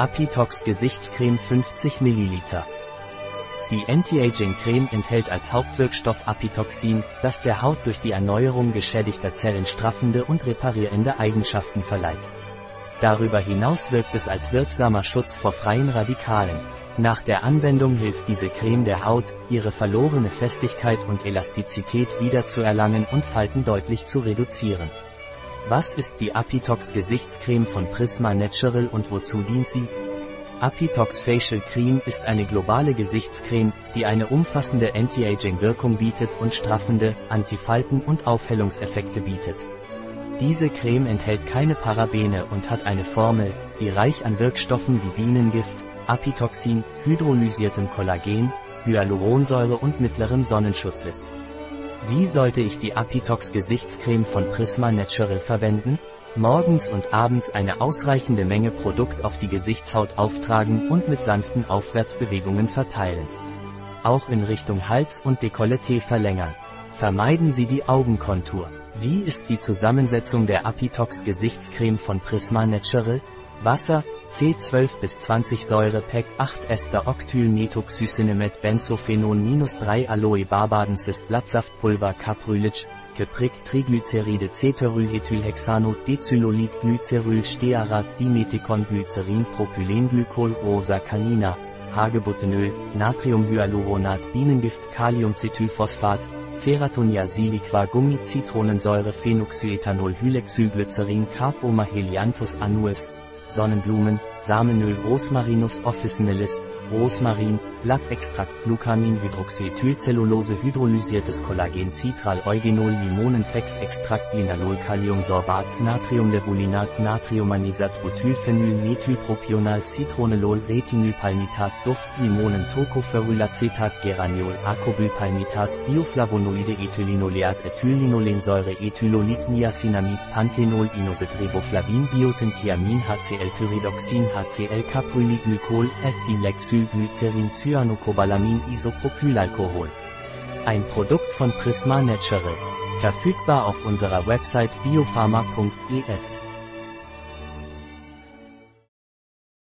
Apitox Gesichtscreme 50 ml. Die Anti-Aging-Creme enthält als Hauptwirkstoff Apitoxin, das der Haut durch die Erneuerung geschädigter Zellen straffende und reparierende Eigenschaften verleiht. Darüber hinaus wirkt es als wirksamer Schutz vor freien Radikalen. Nach der Anwendung hilft diese Creme der Haut, ihre verlorene Festigkeit und Elastizität wiederzuerlangen und Falten deutlich zu reduzieren. Was ist die Apitox Gesichtscreme von Prisma Natural und wozu dient sie? Apitox Facial Cream ist eine globale Gesichtscreme, die eine umfassende Anti-Aging-Wirkung bietet und straffende, Antifalten- und Aufhellungseffekte bietet. Diese Creme enthält keine Parabene und hat eine Formel, die reich an Wirkstoffen wie Bienengift, Apitoxin, hydrolysiertem Kollagen, Hyaluronsäure und mittlerem Sonnenschutz ist. Wie sollte ich die Apitox Gesichtscreme von Prisma Natural verwenden? Morgens und abends eine ausreichende Menge Produkt auf die Gesichtshaut auftragen und mit sanften Aufwärtsbewegungen verteilen. Auch in Richtung Hals und Dekolleté verlängern. Vermeiden Sie die Augenkontur. Wie ist die Zusammensetzung der Apitox Gesichtscreme von Prisma Natural? Wasser, C12 bis 20 Säure PEC 8 Ester Octylmethoxycinnamid Benzophenon minus 3 Aloe Barbadensis Blattsaftpulver Caprylic Keprik Triglyceride Ceterylethylhexanot Decyloid Glyceryl Stearat Dimethicon Glycerin Propylenglykol Rosa Canina Hagebuttenöl Natriumhyaluronat Bienengift Kaliumcetylphosphat Ceratonia siliqua Gummi Zitronensäure Phenoxyethanol Hylexylglycerin Carpoma helianthus annuus Sonnenblumen, Samenöl Rosmarinus officinalis, Rosmarin, Blattextrakt Glucamin-Hydroxyethylcellulose hydrolysiertes Kollagen Citral Eugenol Limonenflex-Extrakt Linalolkaliumsorbat Natriumlevulinat Natriumanisat Butylphenyl Methylpropional Citronelol Retinylpalmitat Duft Limonen Tocopherylacetat Geraniol Acobylpalmitat Bioflavonoide Ethylinoleat Ethylinolensäure Ethylolit Niacinamid Panthenol Inositreboflavin Biotentiamin HCl-Pyridoxin HCl-Capryliglykol Ethylexylglycerin Cyanocobalamin Isopropylalkohol. Ein Produkt von Prisma Natural. Verfügbar auf unserer Website biopharma.es.